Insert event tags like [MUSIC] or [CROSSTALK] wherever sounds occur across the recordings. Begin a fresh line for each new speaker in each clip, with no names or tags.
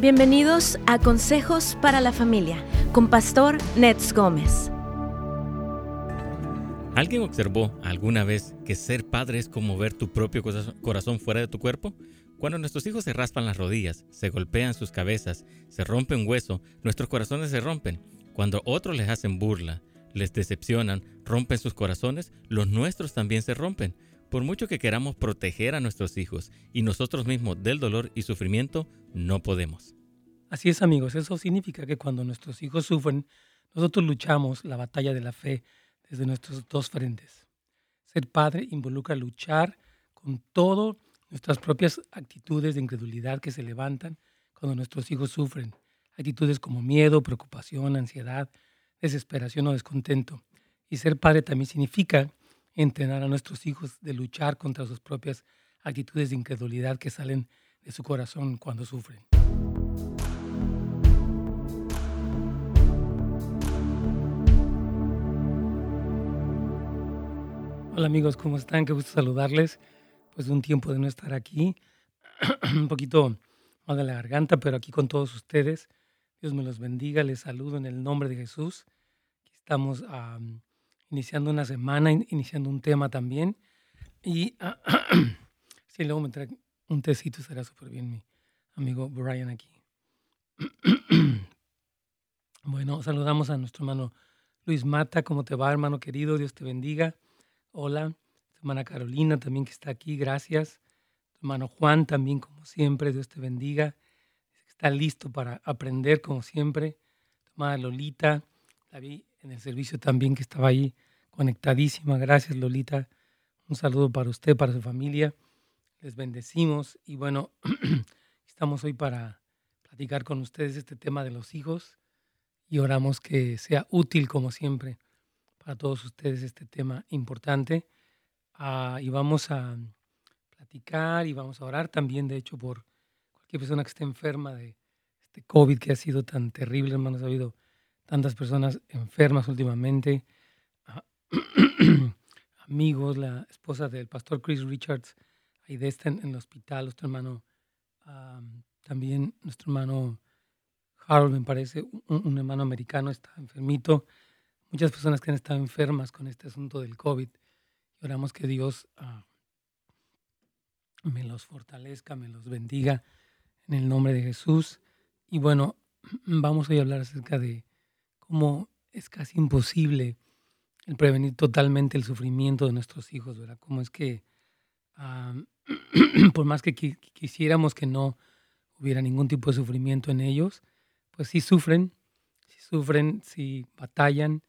Bienvenidos a Consejos para la Familia con Pastor Nets Gómez.
¿Alguien observó alguna vez que ser padre es como ver tu propio corazón fuera de tu cuerpo? Cuando nuestros hijos se raspan las rodillas, se golpean sus cabezas, se rompen un hueso, nuestros corazones se rompen. Cuando otros les hacen burla, les decepcionan, rompen sus corazones, los nuestros también se rompen. Por mucho que queramos proteger a nuestros hijos y nosotros mismos del dolor y sufrimiento, no podemos.
Así es amigos, eso significa que cuando nuestros hijos sufren, nosotros luchamos la batalla de la fe desde nuestros dos frentes. Ser padre involucra luchar con todas nuestras propias actitudes de incredulidad que se levantan cuando nuestros hijos sufren. Actitudes como miedo, preocupación, ansiedad, desesperación o descontento. Y ser padre también significa entrenar a nuestros hijos de luchar contra sus propias actitudes de incredulidad que salen de su corazón cuando sufren. Hola amigos, ¿cómo están? Qué gusto saludarles. Pues un tiempo de no estar aquí, [CLEARS THROAT] un poquito mal de la garganta, pero aquí con todos ustedes. Dios me los bendiga, les saludo en el nombre de Jesús. Estamos iniciando una semana, iniciando un tema también. Y [CLEARS THROAT] si luego me trae un tecito, será súper bien mi amigo Brian aquí. [CLEARS THROAT] bueno, saludamos a nuestro hermano Luis Mata. ¿Cómo te va, hermano querido? Dios te bendiga. Hola. Hermana Carolina también que está aquí, gracias. Tu hermano Juan también, como siempre, Dios te bendiga. Está listo para aprender, como siempre. Tu hermana Lolita, la en el servicio también que estaba ahí conectadísima. Gracias, Lolita. Un saludo para usted, para su familia. Les bendecimos y bueno, [CLEARS THROAT] estamos hoy para platicar con ustedes este tema de los hijos y oramos que sea útil como siempre para todos ustedes este tema importante. Ah, y vamos a platicar y vamos a orar también, de hecho, por cualquier persona que esté enferma de este COVID que ha sido tan terrible, hermanos. Ha habido tantas personas enfermas últimamente. [CLEARS THROAT] Amigos, la esposa del pastor Chris Richards, ahí de está en, el hospital, nuestro hermano, también nuestro hermano Harold, me parece, un, hermano americano, está enfermito. Muchas personas que han estado enfermas con este asunto del COVID. Oramos que Dios ah, me los fortalezca, me los bendiga en el nombre de Jesús. Y bueno, [CLEARS THROAT] vamos hoy a hablar acerca de cómo es casi imposible el prevenir totalmente el sufrimiento de nuestros hijos, ¿verdad? Cómo es que, ah, [CLEARS THROAT] por más que quisiéramos que no hubiera ningún tipo de sufrimiento en ellos, pues sí sufren, sí sufren, sí batallan,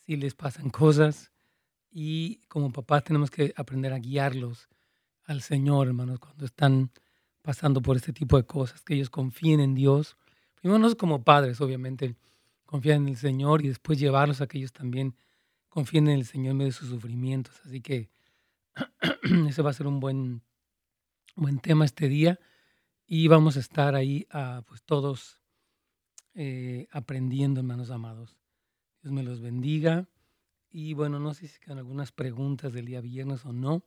sí les pasan cosas y como papás tenemos que aprender a guiarlos al Señor, hermanos, cuando están pasando por este tipo de cosas, que ellos confíen en Dios. Primero como padres, obviamente, confían en el Señor y después llevarlos a que ellos también confíen en el Señor en medio de sus sufrimientos. Así que [CLEARS THROAT] ese va a ser un buen, buen tema este día y vamos a estar ahí ah, pues todos eh, aprendiendo, hermanos amados. Dios me los bendiga. Y bueno, no sé si quedan algunas preguntas del día viernes o no,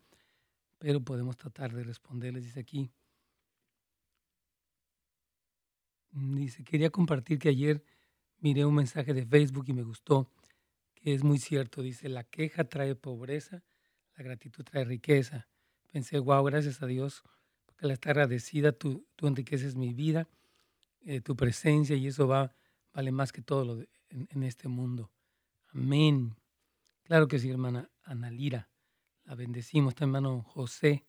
pero podemos tratar de responderles. Dice aquí. Dice, quería compartir que ayer miré un mensaje de Facebook y me gustó que es muy cierto. Dice, la queja trae pobreza, la gratitud trae riqueza. Pensé, wow, gracias a Dios, porque al estar agradecida tú, tú enriqueces mi vida, eh, tu presencia y eso va, vale más que todo lo en, este mundo. Amén. Claro que sí, hermana Analira. La bendecimos, está hermano José.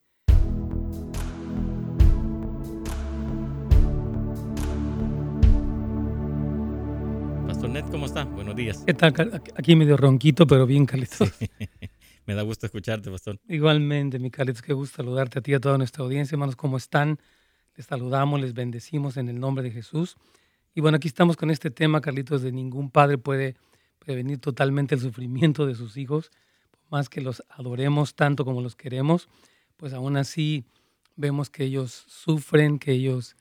¿Cómo está? Buenos días.
¿Qué tal? Aquí medio ronquito, pero bien, Carlitos. [LAUGHS]
Me da gusto escucharte, pastor.
Igualmente, mi Carlitos, qué gusto saludarte a ti y a toda nuestra audiencia. Hermanos, ¿cómo están? Les saludamos, les bendecimos en el nombre de Jesús. Y bueno, aquí estamos con este tema, Carlitos, de ningún padre puede prevenir totalmente el sufrimiento de sus hijos, por más que los adoremos tanto como los queremos, pues aún así vemos que ellos sufren, que ellos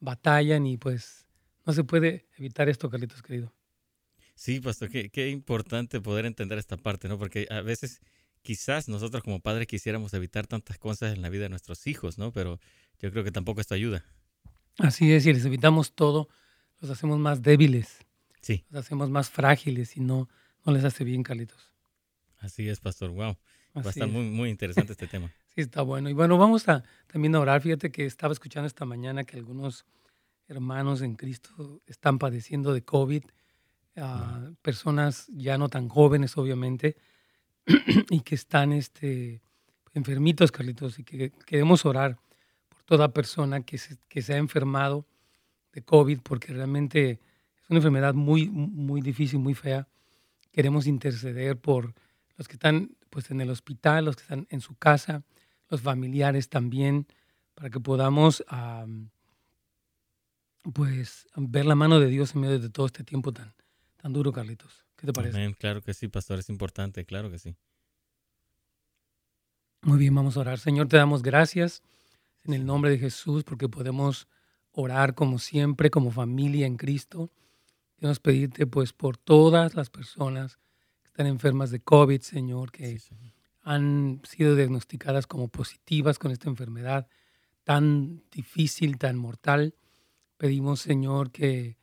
batallan y pues no se puede evitar esto, Carlitos querido.
Sí, pastor, qué, qué, importante poder entender esta parte, ¿no? Porque a veces quizás nosotros como padres quisiéramos evitar tantas cosas en la vida de nuestros hijos, ¿no? Pero yo creo que tampoco esto ayuda.
Así es, y les evitamos todo, los hacemos más débiles.
Sí.
Los hacemos más frágiles y no, no les hace bien, Carlitos.
Así es, pastor. Wow. Va a estar muy, muy interesante este tema. [LAUGHS]
Sí, está bueno. Y bueno, vamos a también a orar. Fíjate que estaba escuchando esta mañana que algunos hermanos en Cristo están padeciendo de COVID, uh, personas ya no tan jóvenes, obviamente, [CLEARS THROAT] y que están este, enfermitos, Carlitos, y que queremos orar por toda persona que se, que se ha enfermado de COVID, porque realmente es una enfermedad muy, muy difícil, muy fea. Queremos interceder por los que están pues, en el hospital, los que están en su casa, los familiares también, para que podamos pues ver la mano de Dios en medio de todo este tiempo tan, tan duro, Carlitos. ¿Qué te parece?
Claro que sí, pastor, es importante, claro que sí.
Muy bien, vamos a orar. Señor, te damos gracias en el nombre de Jesús porque podemos orar como siempre, como familia en Cristo. Queremos pedirte pues por todas las personas que están enfermas de COVID, Señor, que han sido diagnosticadas como positivas con esta enfermedad tan difícil, tan mortal. Pedimos, Señor, que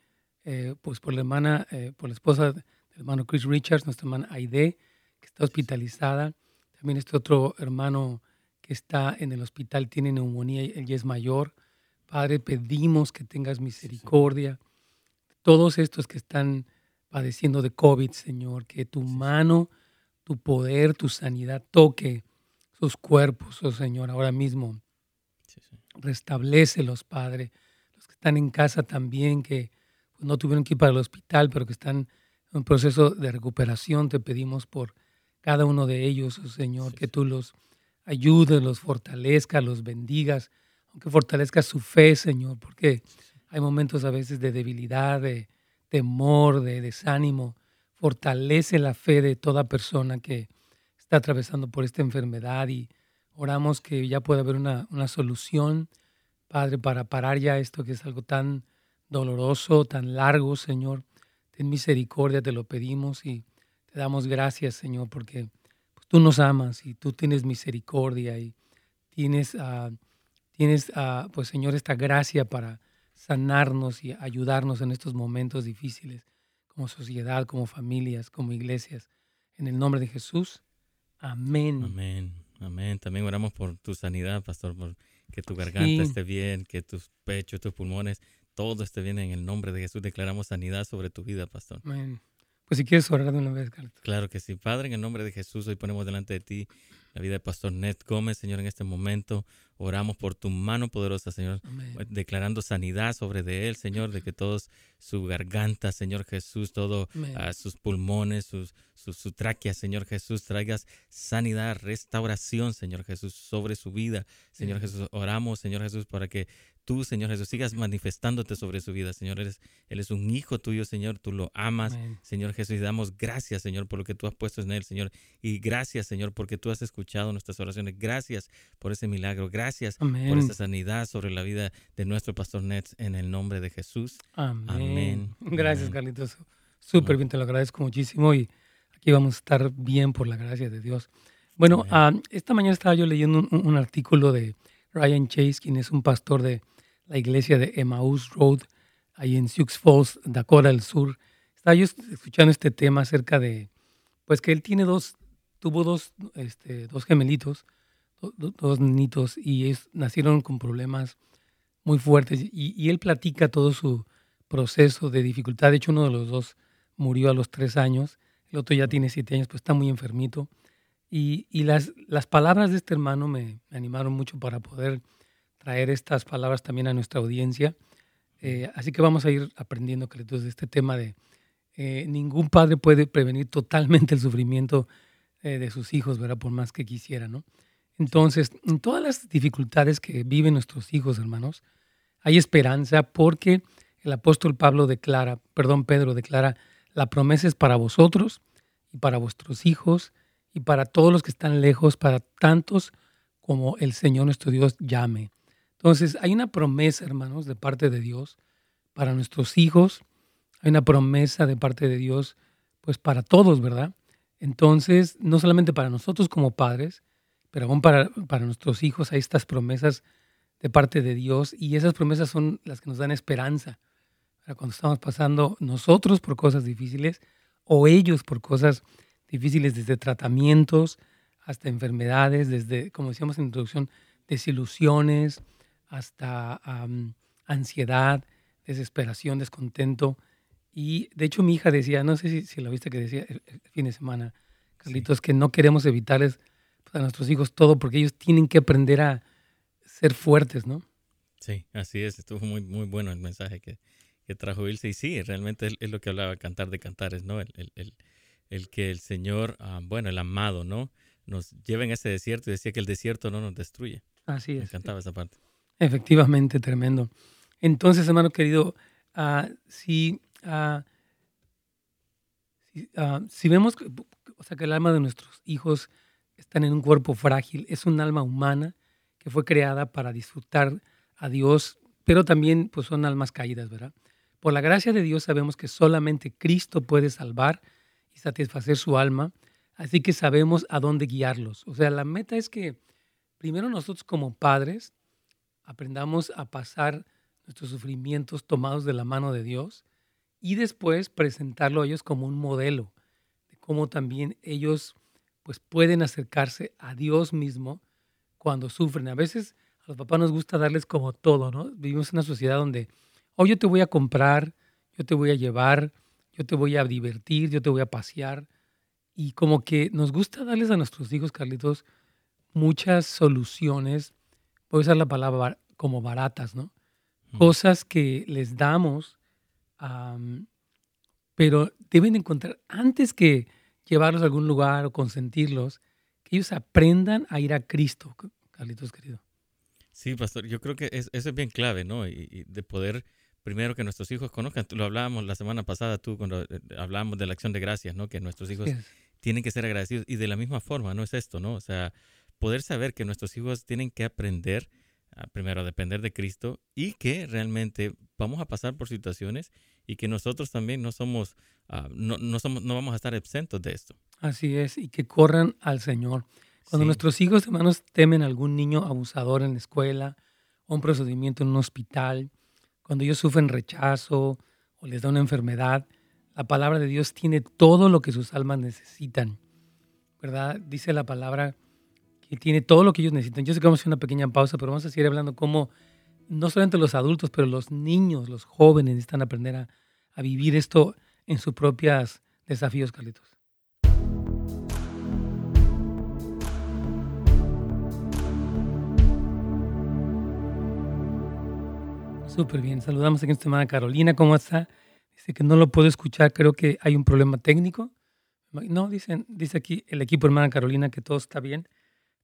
eh, pues por la hermana, eh, por la esposa del hermano Chris Richards, nuestra hermana Aide, que está hospitalizada. También este otro hermano que está en el hospital tiene neumonía y él ya es mayor. Padre, pedimos que tengas misericordia. Todos estos que están padeciendo de COVID, Señor, que tu mano, tu poder, tu sanidad toque sus cuerpos, oh Señor, ahora mismo. Restablécelos, Padre están en casa también, que no tuvieron que ir para el hospital, pero que están en un proceso de recuperación. Te pedimos por cada uno de ellos, oh Señor, que tú los ayudes, los fortalezcas, los bendigas, aunque fortalezcas su fe, Señor, porque hay momentos a veces de debilidad, de temor, de desánimo. Fortalece la fe de toda persona que está atravesando por esta enfermedad y oramos que ya pueda haber una, una solución Padre, para parar ya esto que es algo tan doloroso, tan largo, Señor. Ten misericordia, te lo pedimos y te damos gracias, Señor, porque pues, tú nos amas y tú tienes misericordia y tienes, uh, tienes uh, pues, Señor, esta gracia para sanarnos y ayudarnos en estos momentos difíciles como sociedad, como familias, como iglesias. En el nombre de Jesús. Amén.
Amén. Amén. También oramos por tu sanidad, pastor, por que tu garganta esté bien, que tus pechos, tus pulmones, todo esté bien en el nombre de Jesús. Declaramos sanidad sobre tu vida, pastor.
Amén. Pues si quieres orar de una vez, Carlos.
Claro que sí. Padre, en el nombre de Jesús, hoy ponemos delante de ti la vida de Pastor Ned Gómez, Señor, en este momento. Oramos por tu mano poderosa, Señor, declarando sanidad sobre de él, Señor, de que todos su garganta, Señor Jesús, todo ah, sus pulmones, sus, su, tráquea, Señor Jesús, traigas sanidad, restauración, Señor Jesús, sobre su vida. Señor Jesús, oramos, Señor Jesús, para que tú, Señor Jesús, sigas manifestándote sobre su vida, Señor. Eres, él es un hijo tuyo, Señor, tú lo amas, Señor Jesús, y damos gracias, Señor, por lo que tú has puesto en él, Señor. Y gracias, Señor, porque tú has escuchado nuestras oraciones. Gracias por ese milagro. Gracias por esa sanidad sobre la vida de nuestro pastor Nets en el nombre de Jesús.
Amén. Gracias, Carlitos. Súper bien, te lo agradezco muchísimo y aquí vamos a estar bien por la gracia de Dios. Bueno, ah, esta mañana estaba yo leyendo un artículo de Ryan Chase, quien es un pastor de la iglesia de Emmaus Road, ahí en Sioux Falls, Dakota del Sur. Estaba yo escuchando este tema acerca de, pues que él tiene dos, tuvo dos, este, dos gemelitos, dos niñitos, y es, nacieron con problemas muy fuertes. Y, él platica todo su proceso de dificultad. De hecho, uno de los dos murió a los tres años, el otro ya tiene siete años, pues está muy enfermito. Y, las, las palabras de este hermano me animaron mucho para poder traer estas palabras también a nuestra audiencia. Eh, así que vamos a ir aprendiendo, Carlitos, de este tema de eh, ningún padre puede prevenir totalmente el sufrimiento eh, de sus hijos, ¿verdad? Por más que quisiera, ¿no? Entonces, en todas las dificultades que viven nuestros hijos, hermanos, hay esperanza porque el apóstol Pablo declara, perdón, Pedro declara, la promesa es para vosotros y para vuestros hijos y para todos los que están lejos, para tantos como el Señor nuestro Dios llame. Entonces, hay una promesa, hermanos, de parte de Dios para nuestros hijos. Hay una promesa de parte de Dios, pues para todos, ¿verdad? Entonces, no solamente para nosotros como padres, pero aún para, para nuestros hijos hay estas promesas de parte de Dios y esas promesas son las que nos dan esperanza. Cuando estamos pasando nosotros por cosas difíciles o ellos por cosas difíciles desde tratamientos hasta enfermedades, desde, como decíamos en la introducción, desilusiones hasta ansiedad, desesperación, descontento. Y de hecho mi hija decía, no sé si, lo viste que decía el, fin de semana, Carlitos, que no queremos evitarles pues, a nuestros hijos todo porque ellos tienen que aprender a ser fuertes, ¿no?
Sí, así es. Estuvo muy, muy bueno el mensaje que, que trajo Ilse. Y sí, realmente es, lo que hablaba Cantar de Cantares, ¿no? El, el, el, que el Señor, ah, bueno, el amado, ¿no? Nos lleva en ese desierto y decía que el desierto no nos destruye.
Así es.
Me encantaba esa parte.
Efectivamente, tremendo. Entonces, hermano querido, uh, si, si, vemos o sea, que el alma de nuestros hijos están en un cuerpo frágil, es un alma humana que fue creada para disfrutar a Dios, pero también pues son almas caídas, ¿verdad? Por la gracia de Dios sabemos que solamente Cristo puede salvar y satisfacer su alma, así que sabemos a dónde guiarlos. O sea, la meta es que primero nosotros como padres aprendamos a pasar nuestros sufrimientos tomados de la mano de Dios y después presentarlo a ellos como un modelo de cómo también ellos pues pueden acercarse a Dios mismo cuando sufren. A veces a los papás nos gusta darles como todo, ¿no? Vivimos en una sociedad donde oh, yo te voy a comprar, yo te voy a llevar, yo te voy a divertir, yo te voy a pasear. Y como que nos gusta darles a nuestros hijos, Carlitos, muchas soluciones, voy a usar la palabra como baratas, ¿no? Cosas que les damos, pero deben encontrar, antes que llevarlos a algún lugar o consentirlos, que ellos aprendan a ir a Cristo, Carlitos querido.
Sí, pastor, yo creo que eso es bien clave, ¿no? y de poder primero que nuestros hijos conozcan. Lo hablábamos la semana pasada tú cuando eh, hablábamos de la acción de gracias, ¿no? Que nuestros hijos tienen que ser agradecidos. Y de la misma forma, ¿no? Es esto, ¿no? O sea, poder saber que nuestros hijos tienen que aprender primero a depender de Cristo y que realmente vamos a pasar por situaciones y que nosotros también no somos, ah, no, no, somos, no vamos a estar exentos de esto.
Así es, y que corran al Señor. Cuando nuestros hijos, hermanos, temen a algún niño abusador en la escuela o un procedimiento en un hospital, cuando ellos sufren rechazo o les da una enfermedad, la palabra de Dios tiene todo lo que sus almas necesitan. ¿Verdad? Dice la palabra tiene todo lo que ellos necesitan. Yo sé que vamos a hacer una pequeña pausa, pero vamos a seguir hablando cómo no solamente los adultos, pero los niños, los jóvenes necesitan aprender a, a vivir esto en sus propios desafíos, Carlitos. Súper bien. Saludamos aquí esta semana a Carolina. ¿Cómo está? Dice que no lo puedo escuchar. Creo que hay un problema técnico. No, dicen, dice aquí el equipo hermana Carolina que todo está bien.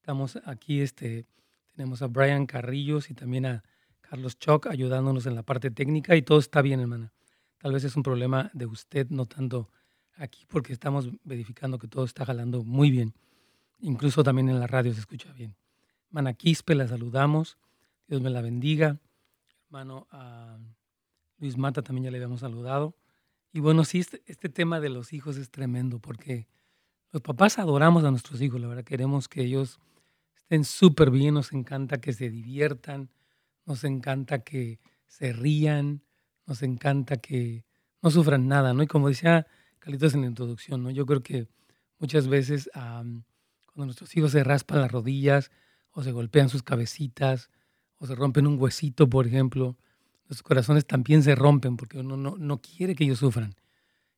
Estamos aquí, este, tenemos a Brian Carrillos y también a Carlos Choc ayudándonos en la parte técnica y todo está bien, hermana. Tal vez es un problema de usted, no tanto aquí, porque estamos verificando que todo está jalando muy bien. Incluso también en la radio se escucha bien. Hermana Quispe, la saludamos. Dios me la bendiga hermano a Luis Mata también ya le habíamos saludado. Y bueno, sí, este, este, tema de los hijos es tremendo porque los papás adoramos a nuestros hijos, la verdad, queremos que ellos estén súper bien, nos encanta que se diviertan, nos encanta que se rían, nos encanta que no sufran nada, ¿no? Y como decía Carlitos en la introducción, ¿no? Yo creo que muchas veces cuando nuestros hijos se raspan las rodillas o se golpean sus cabecitas o se rompen un huesito, por ejemplo, los corazones también se rompen porque uno no, no quiere que ellos sufran.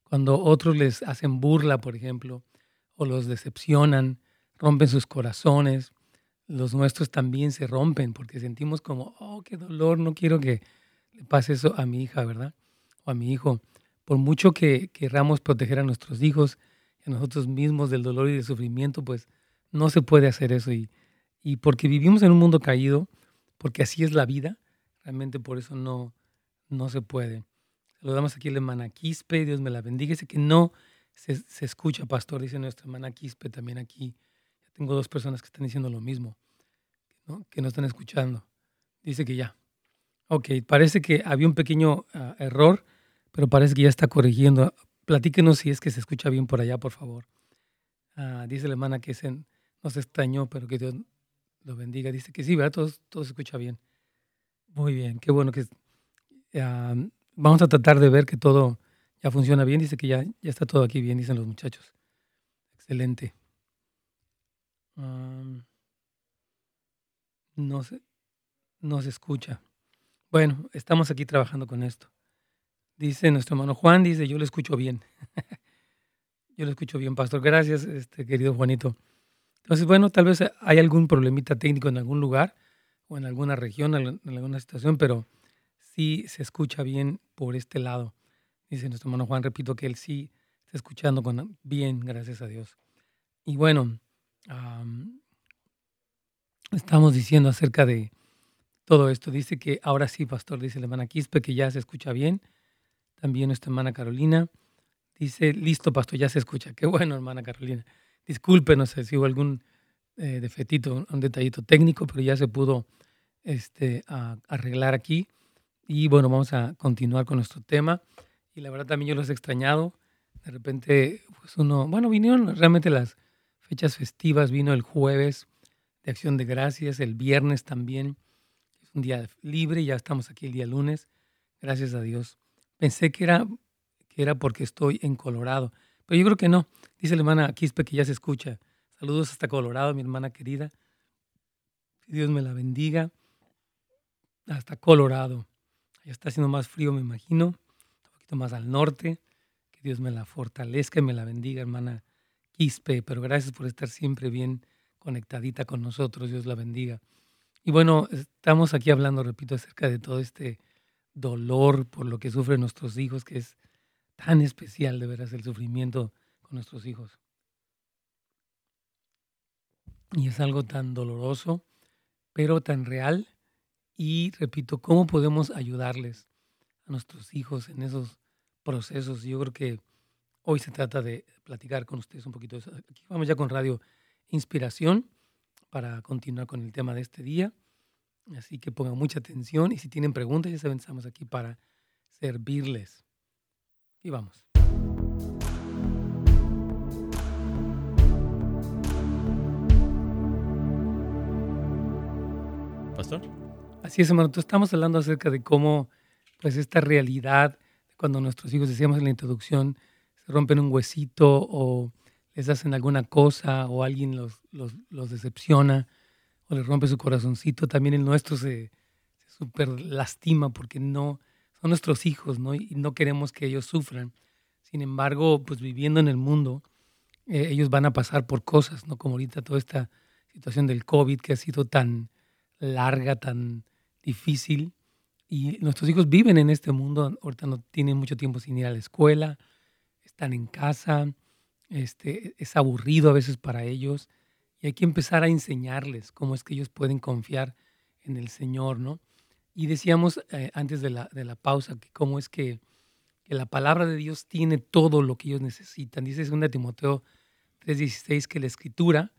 Cuando otros les hacen burla, por ejemplo, o los decepcionan, rompen sus corazones, los nuestros también se rompen porque sentimos como, oh, qué dolor, no quiero que le pase eso a mi hija, ¿verdad? O a mi hijo. Por mucho que queramos proteger a nuestros hijos a nosotros mismos del dolor y del sufrimiento, pues no se puede hacer eso. Y, y porque vivimos en un mundo caído, porque así es la vida, realmente por eso no, no se puede. Saludamos aquí a la hermana Quispe, Dios me la bendiga. Dice que no se, escucha, pastor, dice nuestra hermana Quispe también aquí. Tengo dos personas que están diciendo lo mismo, que no están escuchando. Dice que ya. Ok, parece que había un pequeño ah, error, pero parece que ya está corrigiendo. Platíquenos si es que se escucha bien por allá, por favor. Ah, dice la hermana que se, no se extrañó, pero que Dios lo bendiga. Dice que sí, ¿verdad? Todo, todo se escucha bien. Muy bien, qué bueno que vamos a tratar de ver que todo ya funciona bien. Dice que ya, ya está todo aquí bien, dicen los muchachos. Excelente. No, se, no se escucha. Bueno, estamos aquí trabajando con esto. Dice nuestro hermano Juan, dice, yo lo escucho bien. [LAUGHS] yo lo escucho bien, pastor. Gracias, este querido Juanito. Entonces, bueno, tal vez hay algún problemita técnico en algún lugar o en alguna región, en alguna situación, pero sí se escucha bien por este lado. Dice nuestro hermano Juan, repito que él sí está escuchando con, bien, gracias a Dios. Y bueno, estamos diciendo acerca de todo esto. Dice que ahora sí, pastor, dice la hermana Quispe, que ya se escucha bien. También nuestra hermana Carolina dice, listo, pastor, ya se escucha. Qué bueno, hermana Carolina. Disculpe, no sé si hubo algún eh, defectito, un detallito técnico, pero ya se pudo este, arreglar aquí. Y bueno, vamos a continuar con nuestro tema. Y la verdad también yo los he extrañado. De repente, pues uno, bueno, vinieron realmente las fechas festivas, vino el jueves de Acción de Gracias, el viernes también. Es un día libre, ya estamos aquí el día lunes. Gracias a Dios. Pensé que era, que era porque estoy en Colorado, pero yo creo que no. Dice la hermana Quispe que ya se escucha. Saludos hasta Colorado, mi hermana querida. Que Dios me la bendiga. Hasta Colorado. Ya está haciendo más frío, me imagino. Un poquito más al norte. Que Dios me la fortalezca y me la bendiga, hermana Quispe. Pero gracias por estar siempre bien conectadita con nosotros. Dios la bendiga. Y bueno, estamos aquí hablando, repito, acerca de todo este dolor por lo que sufren nuestros hijos, que es tan especial de veras el sufrimiento con nuestros hijos. Y es algo tan doloroso, pero tan real. Y repito, ¿cómo podemos ayudarles a nuestros hijos en esos procesos? Yo creo que hoy se trata de platicar con ustedes un poquito. Aquí vamos ya con Radio Inspiración para continuar con el tema de este día. Así que pongan mucha atención y si tienen preguntas, ya saben, estamos aquí para servirles. Y vamos.
Pastor.
Así es, hermano. estamos hablando acerca de cómo, pues, esta realidad, cuando nuestros hijos, decíamos en la introducción, se rompen un huesito o les hacen alguna cosa o alguien los, los, decepciona o les rompe su corazoncito, también el nuestro se, super lastima porque no son nuestros hijos, ¿no? Y no queremos que ellos sufran. Sin embargo, pues viviendo en el mundo, eh, ellos van a pasar por cosas, ¿no? Como ahorita toda esta situación del COVID que ha sido tan larga, tan difícil. Y nuestros hijos viven en este mundo, ahorita no tienen mucho tiempo sin ir a la escuela, están en casa, este, es aburrido a veces para ellos y hay que empezar a enseñarles cómo es que ellos pueden confiar en el Señor, ¿no? Y decíamos eh, antes de la, de la, pausa que cómo es que, la palabra de Dios tiene todo lo que ellos necesitan. Dice 2 Timoteo 3:16 que la escritura,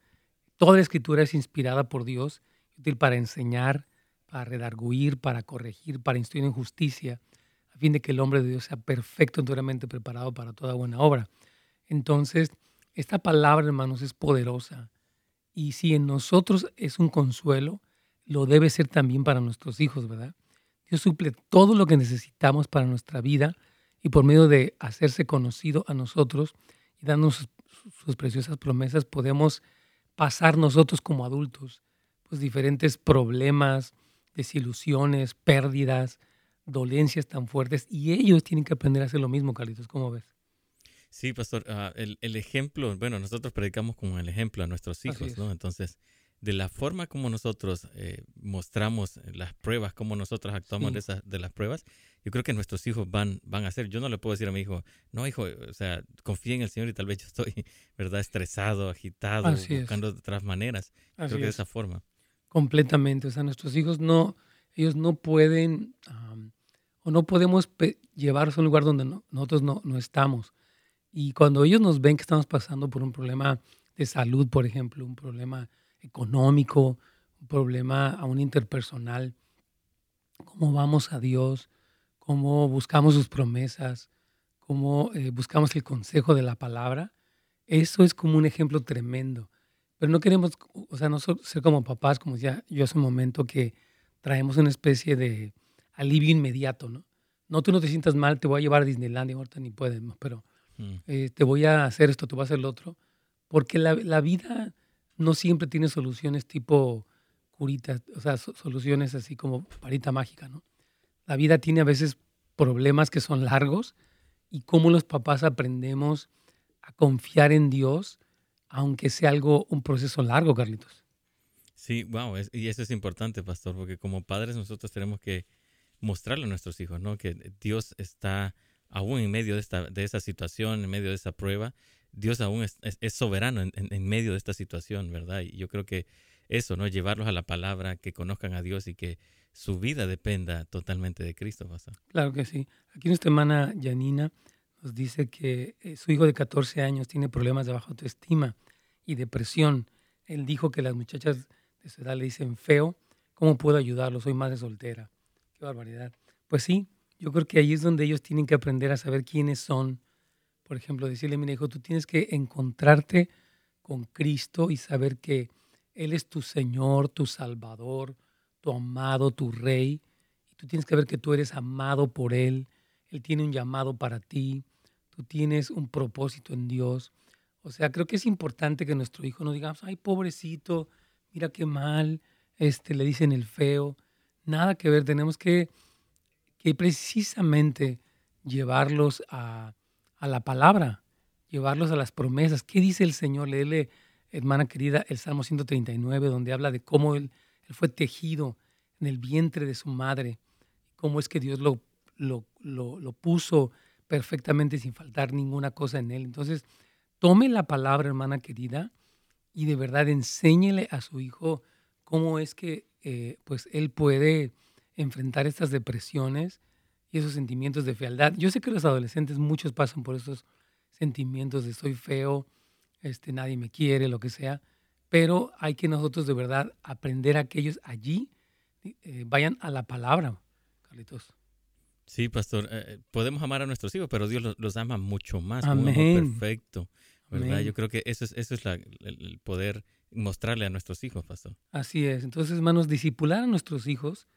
toda la escritura es inspirada por Dios, útil para enseñar, para redarguir, para corregir, para instruir en justicia, a fin de que el hombre de Dios sea perfecto, enteramente preparado para toda buena obra. Entonces, esta palabra, hermanos, es poderosa y si en nosotros es un consuelo, lo debe ser también para nuestros hijos, ¿verdad? Dios suple todo lo que necesitamos para nuestra vida y por medio de hacerse conocido a nosotros y darnos sus, preciosas promesas, podemos pasar nosotros como adultos, pues diferentes problemas, desilusiones, pérdidas, dolencias tan fuertes y ellos tienen que aprender a hacer lo mismo, Carlitos, ¿cómo ves?
Sí, pastor, ah, el, el, ejemplo, bueno, nosotros predicamos como el ejemplo a nuestros hijos, ¿no? Entonces, de la forma como nosotros eh, mostramos las pruebas, como nosotros actuamos de, esas, de las pruebas, yo creo que nuestros hijos van, van a hacer. Yo no le puedo decir a mi hijo, no, hijo, o sea, confía en el Señor y tal vez yo estoy, [LAUGHS] ¿verdad?, estresado, agitado, buscando otras maneras. creo que de esa forma.
Completamente, o sea, nuestros hijos no, ellos no pueden, o no podemos llevarlos a un lugar donde nosotros no, no estamos y cuando ellos nos ven que estamos pasando por un problema de salud, por ejemplo, un problema económico, un problema aún interpersonal, cómo vamos a Dios, cómo buscamos sus promesas, cómo eh, buscamos el consejo de la palabra, eso es como un ejemplo tremendo. Pero no queremos, o sea, no ser como papás, como decía yo hace un momento, que traemos una especie de alivio inmediato, ¿no? No, tú no te sientas mal, te voy a llevar a Disneylandia, ahorita ni puedes, pero mm. eh, te voy a hacer esto, te voy a hacer lo otro. Porque la, la vida no siempre tiene soluciones tipo curita, o sea, soluciones así como parita mágica, ¿no? La vida tiene a veces problemas que son largos y cómo los papás aprendemos a confiar en Dios, aunque sea algo, un proceso largo, Carlitos.
Sí, wow, y eso es importante, pastor, porque como padres nosotros tenemos que mostrarle a nuestros hijos, ¿no? Que Dios está aún en medio de, esta, de esa situación, en medio de esa prueba. Dios aún es, soberano en, medio de esta situación, ¿verdad? Y yo creo que eso, ¿no? Llevarlos a la palabra, que conozcan a Dios y que su vida dependa totalmente de Cristo, pastor.
Claro que sí. Aquí nuestra hermana Janina nos dice que eh, su hijo de 14 años tiene problemas de baja autoestima y depresión. Él dijo que las muchachas de su edad le dicen feo. ¿Cómo puedo ayudarlo? Soy madre soltera. Qué barbaridad. Pues sí, yo creo que ahí es donde ellos tienen que aprender a saber quiénes son. Por ejemplo, decirle, mi hijo, tú tienes que encontrarte con Cristo y saber que Él es tu Señor, tu Salvador, tu amado, tu Rey. Y tú tienes que ver que tú eres amado por Él. Él tiene un llamado para ti tú tienes un propósito en Dios. O sea, creo que es importante que nuestro hijo no diga, ay, pobrecito, mira qué mal, este, le dicen el feo. Nada que ver, tenemos que, que precisamente llevarlos a, a, la palabra, llevarlos a las promesas. ¿Qué dice el Señor? Léele, hermana querida, el Salmo 139, donde habla de cómo él, fue tejido en el vientre de su madre, cómo es que Dios lo, lo, lo, lo puso perfectamente sin faltar ninguna cosa en él. Entonces, tome la palabra, hermana querida, y de verdad enséñele a su hijo cómo es que eh, pues él puede enfrentar estas depresiones y esos sentimientos de fealdad. Yo sé que los adolescentes muchos pasan por esos sentimientos de soy feo, este, nadie me quiere, lo que sea, pero hay que nosotros de verdad aprender a que ellos allí eh, vayan a la palabra, Carlitos.
Sí, pastor, eh, eh, podemos amar a nuestros hijos, pero Dios los, ama mucho más. Amén. perfecto, ¿verdad? Yo creo que eso es, eso es el poder mostrarle a nuestros hijos, pastor.
Así es. Entonces, hermanos, disipular a nuestros hijos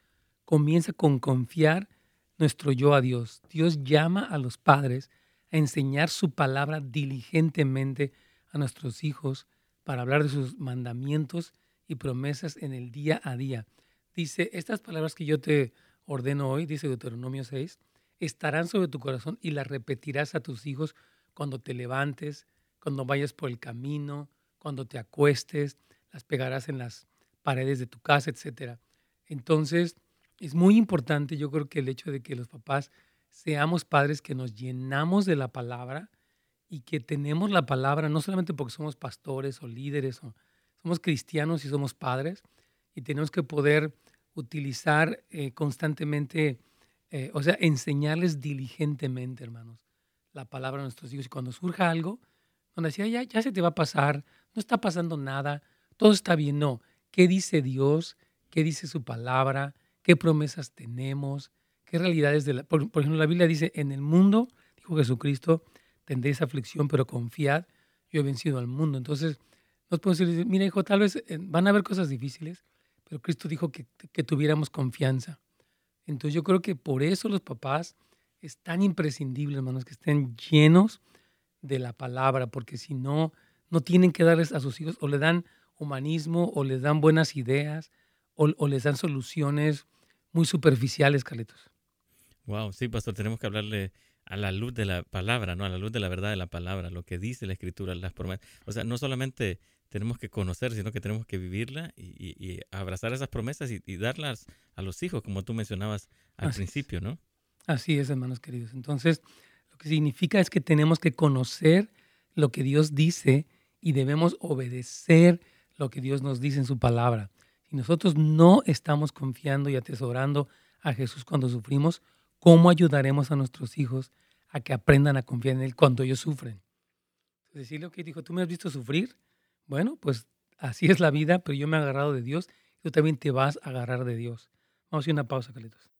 comienza con confiar nuestro yo a Dios. Dios llama a los padres a enseñar su palabra diligentemente a nuestros hijos para hablar de sus mandamientos y promesas en el día a día. Dice, estas palabras que yo te ordeno hoy, dice Deuteronomio 6, estarán sobre tu corazón y las repetirás a tus hijos cuando te levantes, cuando vayas por el camino, cuando te acuestes, las pegarás en las paredes de tu casa, etc. Entonces, es muy importante, yo creo que el hecho de que los papás seamos padres que nos llenamos de la palabra y que tenemos la palabra no solamente porque somos pastores o líderes, o somos cristianos y somos padres, y tenemos que poder utilizar eh, constantemente, eh, o sea, enseñarles diligentemente, hermanos, la palabra a nuestros hijos. Y cuando surja algo, donde decía, ya, ya se te va a pasar, no está pasando nada, todo está bien. No, ¿qué dice Dios? ¿Qué dice su palabra? ¿Qué promesas tenemos? ¿Qué realidades de la... Por, ejemplo, la Biblia dice, en el mundo, dijo Jesucristo, tendréis aflicción, pero confiad, yo he vencido al mundo. Entonces, nos podemos decir, mira hijo, tal vez eh, van a haber cosas difíciles, pero Cristo dijo que, tuviéramos confianza. Entonces yo creo que por eso los papás es tan imprescindible, hermanos, que estén llenos de la palabra, porque si no, no tienen que darles a sus hijos o le dan humanismo o les dan buenas ideas o, les dan soluciones muy superficiales, Carlitos.
Wow, sí, pastor, tenemos que hablarle a la luz de la palabra, ¿no? A la luz de la verdad de la palabra, lo que dice la escritura, las promesas. O sea, no solamente tenemos que conocer, sino que tenemos que vivirla y, abrazar esas promesas y, darlas a los hijos, como tú mencionabas al principio, ¿no?
Así es, hermanos queridos. Entonces, lo que significa es que tenemos que conocer lo que Dios dice y debemos obedecer lo que Dios nos dice en su palabra. Si nosotros no estamos confiando y atesorando a Jesús cuando sufrimos, ¿cómo ayudaremos a nuestros hijos a que aprendan a confiar en Él cuando ellos sufren? Decirle, que dijo, tú me has visto sufrir, bueno, pues así es la vida, pero yo me he agarrado de Dios tú también te vas a agarrar de Dios. Vamos a hacer una pausa, Carlitos.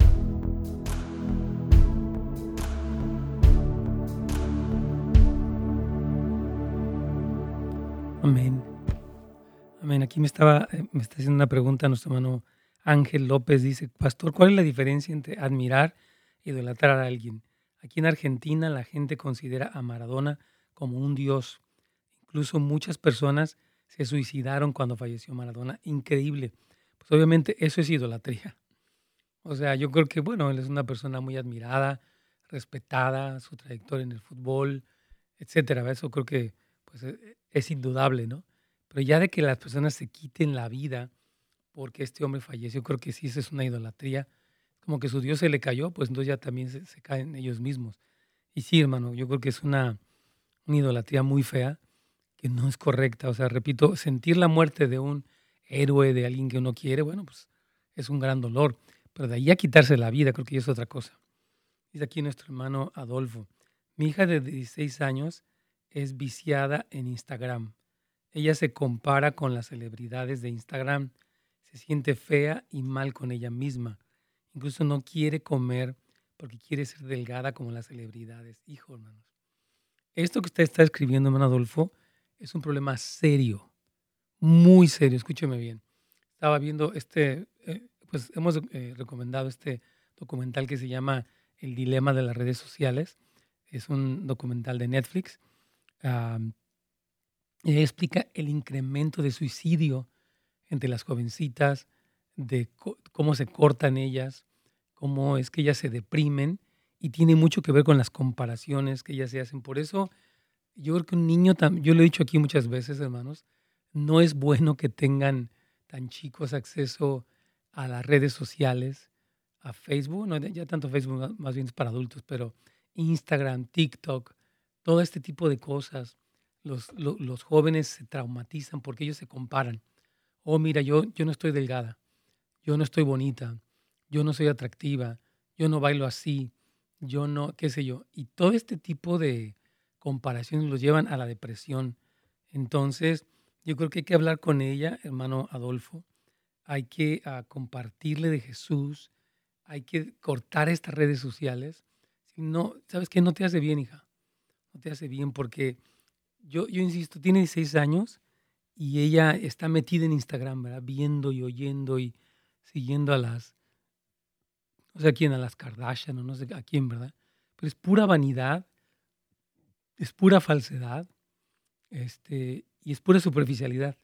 Amén. Amén. Aquí me estaba, eh, me está haciendo una pregunta nuestro hermano Ángel López dice, Pastor, ¿cuál es la diferencia entre admirar e idolatrar a alguien? Aquí en Argentina la gente considera a Maradona como un dios. Incluso muchas personas se suicidaron cuando falleció Maradona. Increíble. Pues obviamente eso es idolatría. O sea, yo creo que, bueno, él es una persona muy admirada, respetada, su trayectoria en el fútbol, etcétera. Eso creo que pues, e, es indudable, ¿no? Pero ya de que las personas se quiten la vida porque este hombre falleció, creo que sí, eso es una idolatría. Como que su Dios se le cayó, pues entonces ya también se, caen ellos mismos. Y sí, hermano, yo creo que es una, idolatría muy fea, que no es correcta. O sea, repito, sentir la muerte de un héroe, de alguien que uno quiere, bueno, pues es un gran dolor. Pero de ahí a quitarse la vida, creo que es otra cosa. Dice aquí nuestro hermano Adolfo, mi hija de 16 años es viciada en Instagram. Ella se compara con las celebridades de Instagram, se siente fea y mal con ella misma. Incluso no quiere comer porque quiere ser delgada como las celebridades. Hijo, hermanos. Esto que usted está escribiendo, hermano Adolfo, es un problema serio, muy serio. Escúcheme bien. Estaba viendo este, eh, pues hemos eh, recomendado este documental que se llama El dilema de las redes sociales. Es un documental de Netflix explica el incremento de suicidio entre las jovencitas, de cómo se cortan ellas, cómo es que ellas se deprimen y tiene mucho que ver con las comparaciones que ellas se hacen. Por eso yo creo que un niño, yo lo he dicho aquí muchas veces, hermanos, no es bueno que tengan tan chicos acceso a las redes sociales, a Facebook, ya tanto Facebook más bien es para adultos, pero Instagram, TikTok, todo este tipo de cosas, los, los, jóvenes se traumatizan porque ellos se comparan. Oh, mira, yo, yo no estoy delgada, yo no estoy bonita, yo no soy atractiva, yo no bailo así, yo no, qué sé yo. Y todo este tipo de comparaciones los llevan a la depresión. Entonces, yo creo que hay que hablar con ella, hermano Adolfo. Hay que ah, compartirle de Jesús. Hay que cortar estas redes sociales. No, ¿sabes qué? No te hace bien, hija no te hace bien porque yo, yo insisto, tiene 16 años y ella está metida en Instagram, ¿verdad? Viendo y oyendo y siguiendo a las, no sé a quién, a las Kardashian o no sé a quién, ¿verdad? Pero es pura vanidad, es pura falsedad este, y es pura superficialidad.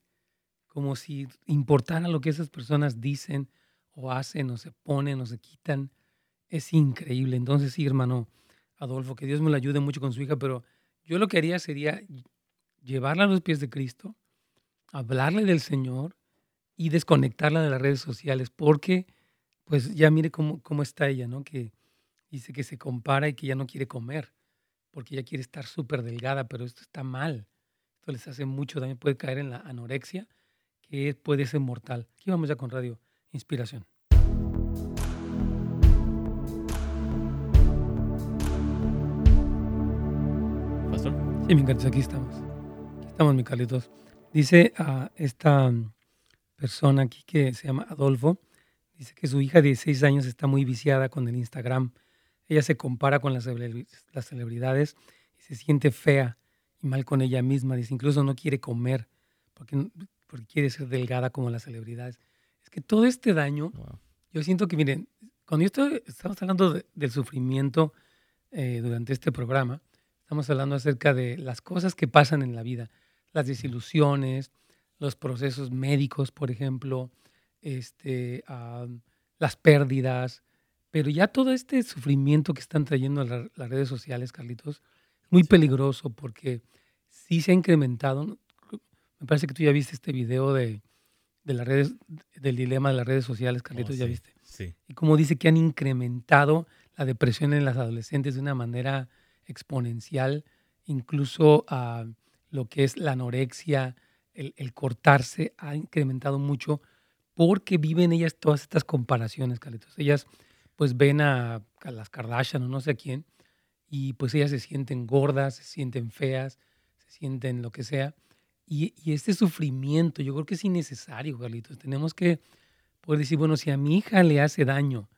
Como si importara lo que esas personas dicen o hacen o se ponen o se quitan. Es increíble. Entonces, sí, hermano, Adolfo, que Dios me lo ayude mucho con su hija, pero yo lo que haría sería llevarla a los pies de Cristo, hablarle del Señor y desconectarla de las redes sociales, porque pues ya mire cómo, cómo está ella, ¿no? Que dice que se compara y que ya no quiere comer, porque ella quiere estar súper delgada, pero esto está mal. Esto les hace mucho daño, puede caer en la anorexia, que puede ser mortal. Aquí vamos ya con Radio Inspiración. Sí, mi Carlitos, aquí estamos. Aquí estamos, mi Carlitos. Dice a esta persona aquí que se llama Adolfo, dice que su hija de 16 años está muy viciada con el Instagram. Ella se compara con las, las celebridades y se siente fea y mal con ella misma. Dice, incluso no quiere comer porque, porque quiere ser delgada como las celebridades. Es que todo este daño, yo siento que, miren, cuando yo estoy, estamos hablando del sufrimiento eh, durante este programa, Estamos hablando acerca de las cosas que pasan en la vida, las desilusiones, los procesos médicos, por ejemplo, este, las pérdidas, pero ya todo este sufrimiento que están trayendo las redes sociales, Carlitos, es muy peligroso porque sí se ha incrementado. Me parece que tú ya viste este video de, las redes, del dilema de las redes sociales, Carlitos, oh, ya viste.
Sí.
Y como dice que han incrementado la depresión en las adolescentes de una manera exponencial, incluso lo que es la anorexia, el, cortarse ha incrementado mucho porque viven ellas todas estas comparaciones, Carlitos. Ellas pues ven a, las Kardashian o no sé quién y pues ellas se sienten gordas, se sienten feas, se sienten lo que sea. Y, y este sufrimiento yo creo que es innecesario, Carlitos. Tenemos que poder decir, bueno, si a mi hija le hace daño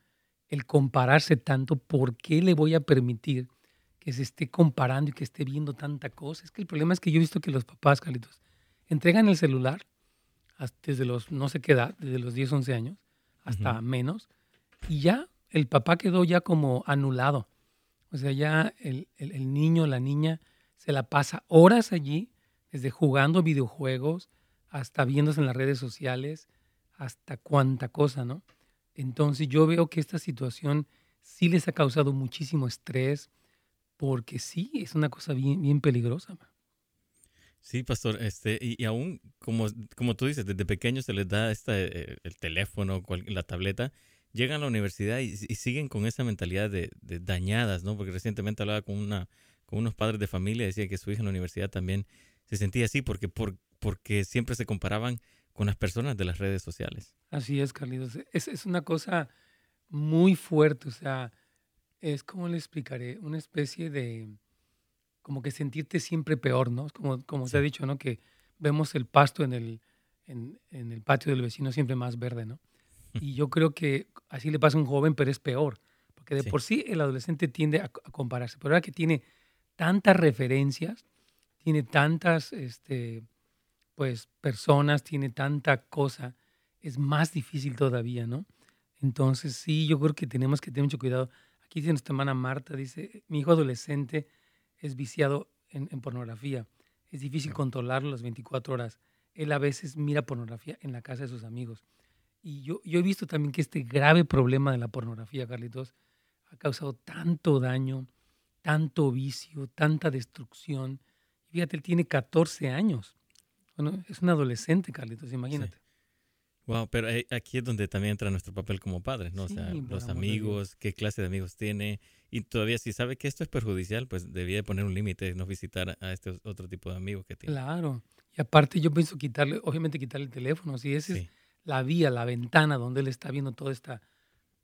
el compararse tanto, ¿por qué le voy a permitir que se esté comparando y que esté viendo tanta cosa. Es que el problema es que yo he visto que los papás, Carlitos, entregan el celular desde los no sé qué edad, desde los 10, 11 años, hasta menos, y ya el papá quedó ya como anulado. O sea, ya el, el, niño, la niña, se la pasa horas allí, desde jugando videojuegos hasta viéndose en las redes sociales, hasta cuánta cosa, ¿no? Entonces yo veo que esta situación sí les ha causado muchísimo estrés, porque sí, es una cosa bien, bien peligrosa.
Sí, pastor, este, y, aún, como, como tú dices, desde pequeños se les da esta, eh, el teléfono, la tableta, llegan a la universidad y, siguen con esa mentalidad de, dañadas, ¿no? Porque recientemente hablaba con, una, con unos padres de familia, decía que su hija en la universidad también se sentía así porque, por, porque siempre se comparaban con las personas de las redes sociales.
Así es, Carlitos. Es, es una cosa muy fuerte, o sea, es como le explicaré, una especie de como que sentirte siempre peor, ¿no? Como, como se ha dicho, ¿no? Que vemos el pasto en el, en, el patio del vecino siempre más verde, ¿no? Y yo creo que así le pasa a un joven, pero es peor, porque de por sí el adolescente tiende a, compararse, pero ahora que tiene tantas referencias, tiene tantas, este, pues, personas, tiene tanta cosa, es más difícil todavía, ¿no? Entonces, sí, yo creo que tenemos que tener mucho cuidado. Aquí dice nuestra hermana Marta, dice, mi hijo adolescente es viciado en, pornografía. Es difícil controlarlo las 24 horas. Él a veces mira pornografía en la casa de sus amigos. Y yo, yo he visto también que este grave problema de la pornografía, Carlitos, ha causado tanto daño, tanto vicio, tanta destrucción. Fíjate, él tiene 14 años. Bueno, es un adolescente, Carlitos, imagínate.
Wow, pero aquí es donde también entra nuestro papel como padres, ¿no? o sea, los amigos, qué clase de amigos tiene. Y todavía si sabe que esto es perjudicial, pues debía poner un límite, no visitar a este otro tipo de amigos que tiene.
Claro. Y aparte yo pienso quitarle, obviamente quitarle el teléfono. Si esa es la vía, la ventana donde él está viendo toda esta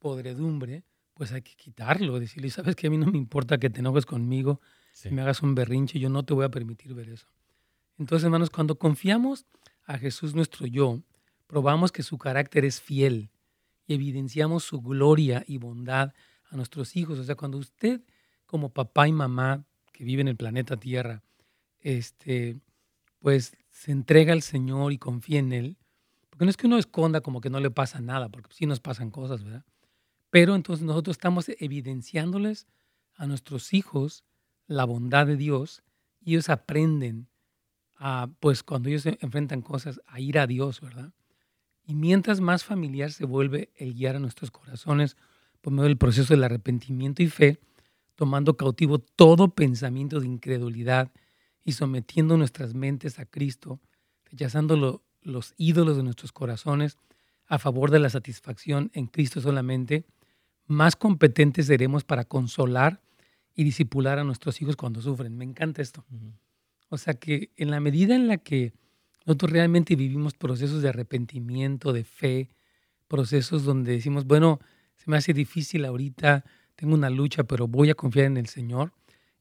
podredumbre, pues hay que quitarlo. Decirle, sabes que a mí no me importa que te enojes conmigo, si me hagas un berrinche, yo no te voy a permitir ver eso. Entonces, hermanos, cuando confiamos a Jesús nuestro yo, probamos que su carácter es fiel y evidenciamos su gloria y bondad a nuestros hijos. O sea, cuando usted como papá y mamá que vive en el planeta Tierra, este, pues se entrega al Señor y confía en Él, porque no es que uno esconda como que no le pasa nada, porque sí nos pasan cosas, ¿verdad? Pero entonces nosotros estamos evidenciándoles a nuestros hijos la bondad de Dios y ellos aprenden a, pues cuando ellos enfrentan cosas, a ir a Dios, ¿verdad? Y mientras más familiar se vuelve el guiar a nuestros corazones por medio del proceso del arrepentimiento y fe, tomando cautivo todo pensamiento de incredulidad y sometiendo nuestras mentes a Cristo, rechazando los ídolos de nuestros corazones a favor de la satisfacción en Cristo solamente, más competentes seremos para consolar y disipular a nuestros hijos cuando sufren. Me encanta esto. O sea que en la medida en la que nosotros realmente vivimos procesos de arrepentimiento, de fe, procesos donde decimos, bueno, se me hace difícil ahorita, tengo una lucha, pero voy a confiar en el Señor.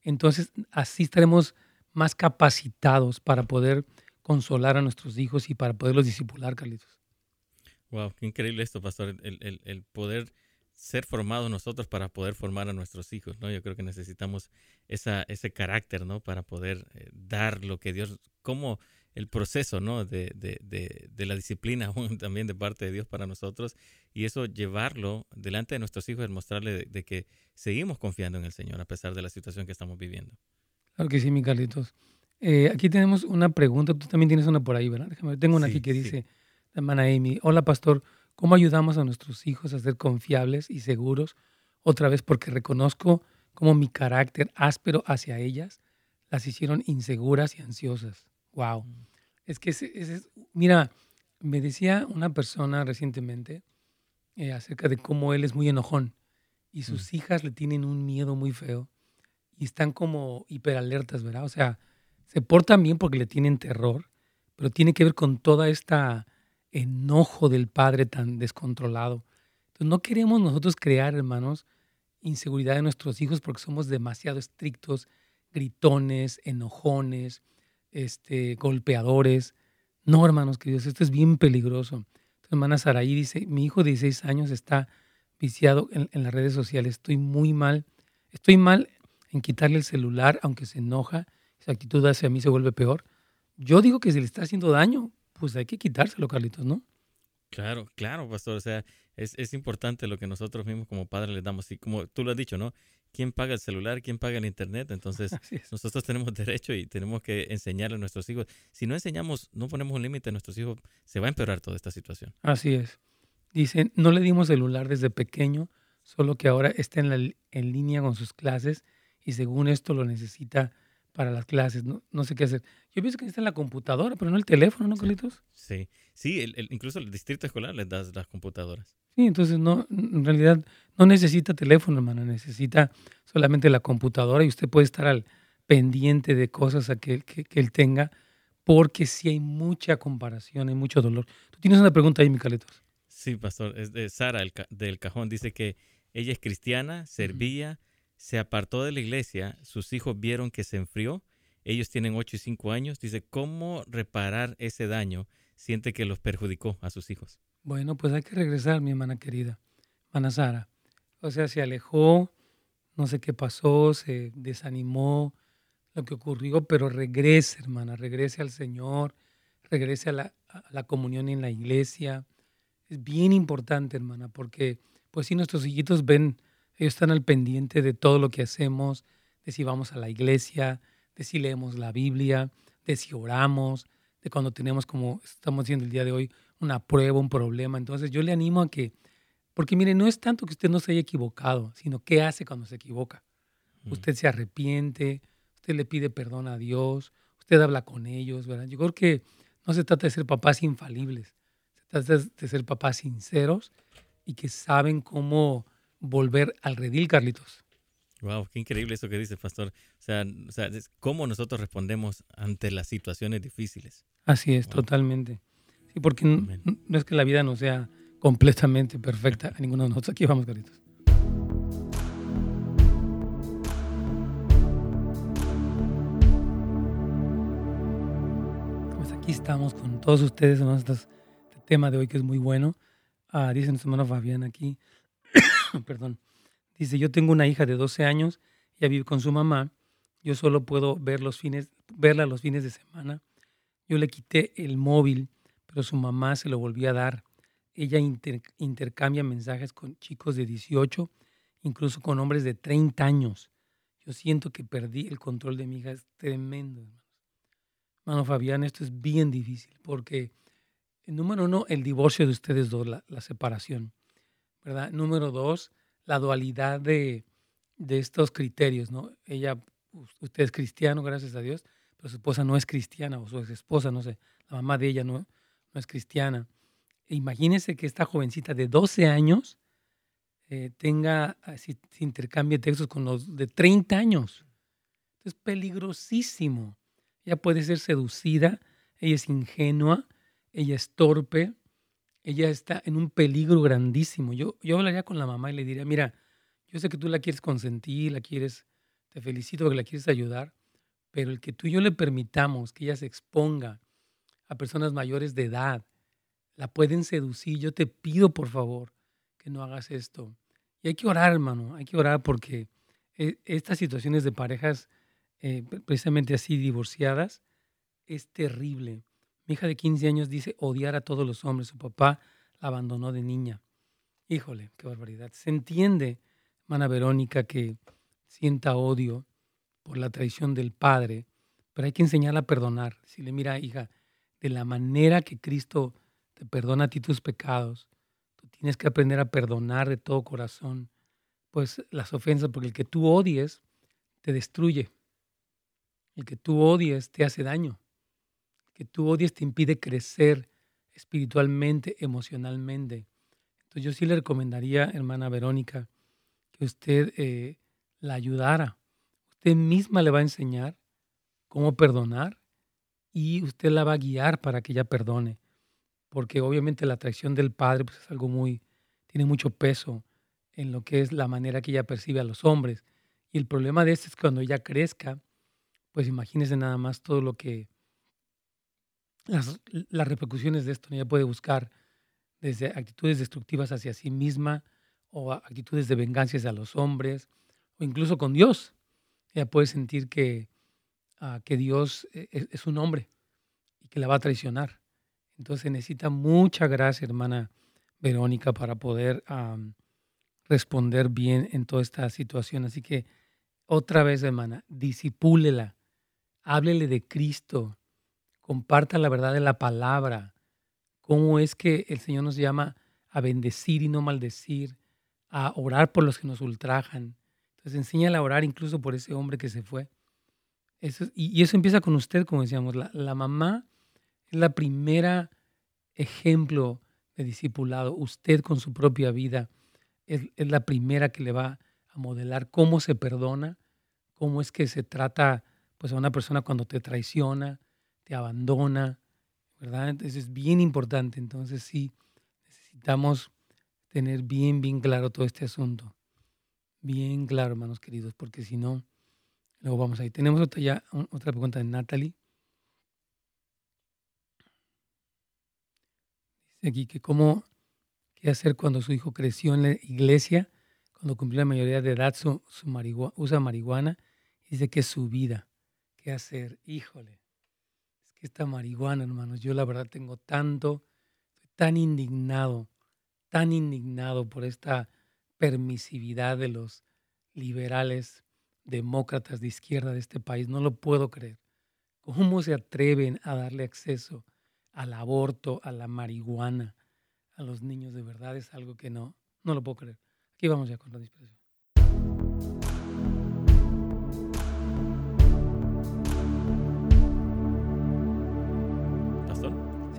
Entonces, así estaremos más capacitados para poder consolar a nuestros hijos y para poderlos disipular, Carlitos.
Wow, qué increíble esto, pastor, el, poder ser formados nosotros para poder formar a nuestros hijos, ¿no? Yo creo que necesitamos esa, ese carácter, ¿no? Para poder eh, dar lo que Dios, como el proceso ¿no? de, de, de, la disciplina también de parte de Dios para nosotros y eso llevarlo delante de nuestros hijos, y mostrarle de, que seguimos confiando en el Señor a pesar de la situación que estamos viviendo.
Claro que sí, mi Carlitos. Eh, aquí tenemos una pregunta, tú también tienes una por ahí, ¿verdad? Déjame, tengo una aquí que dice, la hermana Amy, hola pastor, ¿cómo ayudamos a nuestros hijos a ser confiables y seguros? Otra vez porque reconozco cómo mi carácter áspero hacia ellas las hicieron inseguras y ansiosas. Wow. Es que, es, mira, me decía una persona recientemente eh, acerca de cómo él es muy enojón y sus mm. hijas le tienen un miedo muy feo y están como hiperalertas, ¿verdad? O sea, se portan bien porque le tienen terror, pero tiene que ver con toda esta enojo del padre tan descontrolado. Entonces, no queremos nosotros crear, hermanos, inseguridad en nuestros hijos porque somos demasiado estrictos, gritones, enojones, este, golpeadores. No, hermanos queridos, esto es bien peligroso. Tu hermana Saraí dice, mi hijo de 16 años está viciado en, las redes sociales, estoy muy mal, estoy mal en quitarle el celular, aunque se enoja, esa actitud hacia mí se vuelve peor. Yo digo que si le está haciendo daño, pues hay que quitárselo, Carlitos, ¿no?
Claro, claro, pastor. O sea, es, es, importante lo que nosotros mismos como padres les damos. Y como tú lo has dicho, ¿no? ¿Quién paga el celular? ¿Quién paga el internet? Entonces, nosotros tenemos [LAUGHS] derecho y tenemos que enseñarle a nuestros hijos. Si no enseñamos, no ponemos un límite a nuestros hijos, se va a empeorar toda esta situación.
Así es. Dicen, no le dimos celular desde pequeño, solo que ahora está en, la, en línea con sus clases y según esto lo necesita para las clases, no, no sé qué hacer. Yo pienso que está en la computadora, pero no el teléfono, ¿no, Carlitos?
Sí, sí, el, incluso el distrito escolar les da las computadoras.
Sí, entonces no, en realidad no necesita teléfono, hermano, necesita solamente la computadora y usted puede estar al pendiente de cosas que, que, que él tenga, porque sí hay mucha comparación, hay mucho dolor. Tú tienes una pregunta ahí, mi
Sí, pastor, es de Sara del Cajón, dice que ella es cristiana, servía se apartó de la iglesia, sus hijos vieron que se enfrió, ellos tienen 8 y 5 años, dice, ¿cómo reparar ese daño? Siente que los perjudicó a sus hijos.
Bueno, pues hay que regresar, mi hermana querida, hermana Sara. O sea, se alejó, no sé qué pasó, se desanimó, lo que ocurrió, pero regrese, hermana, regrese al Señor, regrese a la, la comunión en la iglesia. Es bien importante, hermana, porque pues si nuestros hijitos ven ellos están al pendiente de todo lo que hacemos, de si vamos a la iglesia, de si leemos la Biblia, de si oramos, de cuando tenemos, como estamos haciendo el día de hoy, una prueba, un problema. Entonces yo le animo a que, porque mire, no es tanto que usted no se haya equivocado, sino qué hace cuando se equivoca. Mm. Usted se arrepiente, usted le pide perdón a Dios, usted habla con ellos, ¿verdad? Yo creo que no se trata de ser papás infalibles, se trata de ser papás sinceros y que saben cómo volver al redil, Carlitos.
Wow, qué increíble eso que dice, pastor. O sea, o sea cómo nosotros respondemos ante las situaciones difíciles.
Así es, totalmente. Sí, porque no, es que la vida no sea completamente perfecta a ninguno de nosotros. Aquí vamos, Carlitos. Pues aquí estamos con todos ustedes, en Este tema de hoy que es muy bueno. Ah, dice nuestro hermano Fabián aquí. [COUGHS] perdón, dice, yo tengo una hija de 12 años, ella vive con su mamá, yo solo puedo ver los fines, verla los fines de semana. Yo le quité el móvil, pero su mamá se lo volvió a dar. Ella intercambia mensajes con chicos de 18, incluso con hombres de 30 años. Yo siento que perdí el control de mi hija. Es tremendo, hermanos. Hermano Fabián, esto es bien difícil porque, número uno, el divorcio de ustedes dos, la separación. ¿verdad? Número dos, la dualidad de, estos criterios, ¿no? Ella, usted es cristiano, gracias a Dios, pero su esposa no es cristiana, o su ex esposa, no sé, la mamá de ella no, no es cristiana. E imagínese que esta jovencita de 12 años eh, tenga, si, si intercambie textos con los de 30 años. Es peligrosísimo. Ella puede ser seducida, ella es ingenua, ella es torpe, ella está en un peligro grandísimo. Yo, yo hablaría con la mamá y le diría, mira, yo sé que tú la quieres consentir, la quieres, te felicito porque la quieres ayudar, pero el que tú y yo le permitamos que ella se exponga a personas mayores de edad, la pueden seducir. Yo te pido, por favor, que no hagas esto. Y hay que orar, hermano, hay que orar porque eh, estas situaciones de parejas eh, precisamente así divorciadas es terrible. Hija de 15 años dice odiar a todos los hombres. Su papá la abandonó de niña. Híjole, qué barbaridad. Se entiende, hermana Verónica, que sienta odio por la traición del padre, pero hay que enseñarla a perdonar. Si le mira, hija, de la manera que Cristo te perdona a ti tus pecados, tú tienes que aprender a perdonar de todo corazón, pues las ofensas, porque el que tú odies te destruye. El que tú odies te hace daño que tú odies te impide crecer espiritualmente, emocionalmente. Entonces yo sí le recomendaría, hermana Verónica, que usted eh, la ayudara. Usted misma le va a enseñar cómo perdonar y usted la va a guiar para que ella perdone. Porque obviamente la traición del padre pues, es algo muy, tiene mucho peso en lo que es la manera que ella percibe a los hombres. Y el problema de esto es que cuando ella crezca, pues imagínese nada más todo lo que las, repercusiones de esto. Ella puede buscar desde actitudes destructivas hacia sí misma o actitudes de venganza hacia los hombres o incluso con Dios. Ella puede sentir que, ah, que Dios e, e, es, un hombre y que la va a traicionar. Entonces necesita mucha gracia, hermana Verónica para poder responder bien en toda esta situación. Así que otra vez, hermana, disipúlela, háblele de Cristo, comparta la verdad de la palabra, cómo es que el Señor nos llama a bendecir y no maldecir, a orar por los que nos ultrajan. Entonces enséñale a orar incluso por ese hombre que se fue. Eso, y, eso empieza con usted, como decíamos. La, la mamá es la primera ejemplo de discipulado. Usted con su propia vida es, es la primera que le va a modelar cómo se perdona, cómo es que se trata pues, a una persona cuando te traiciona, abandona, ¿verdad? Entonces es bien importante. Entonces sí, necesitamos tener bien, bien claro todo este asunto. Bien claro, hermanos queridos, porque si no, luego vamos ahí. Tenemos otra, ya, otra pregunta de Natalie. Dice aquí que cómo, qué hacer cuando su hijo creció en la iglesia, cuando cumplió la mayoría de edad, su, usa marihuana, dice que es su vida. ¿Qué hacer? Híjole. Esta marihuana, hermanos, yo la verdad tengo tanto, tan indignado tan indignado por esta permisividad de los liberales demócratas de izquierda de este país. No lo puedo creer. ¿Cómo se atreven a darle acceso al aborto, a la marihuana, a los niños de verdad? Es algo que no, no lo puedo creer. Aquí vamos ya con la dispersión.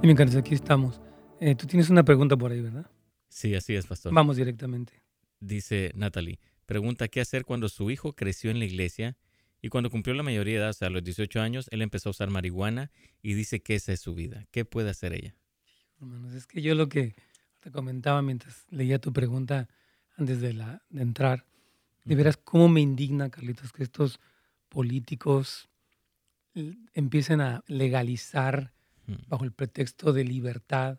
Sí, mi cariño, aquí estamos. Eh, tú tienes una pregunta por ahí, ¿verdad?
Sí, así es, pastor.
Vamos directamente.
Dice Natalie, pregunta qué hacer cuando su hijo creció en la iglesia y cuando cumplió la mayoría de edad, o sea, a los 18 años, él empezó a usar marihuana y dice que esa es su vida. ¿Qué puede hacer ella?
Hermanos, es que yo lo que te comentaba mientras leía tu pregunta antes de, la, de entrar, de veras cómo me indigna, Carlitos, que estos políticos empiecen a legalizar bajo el pretexto de libertad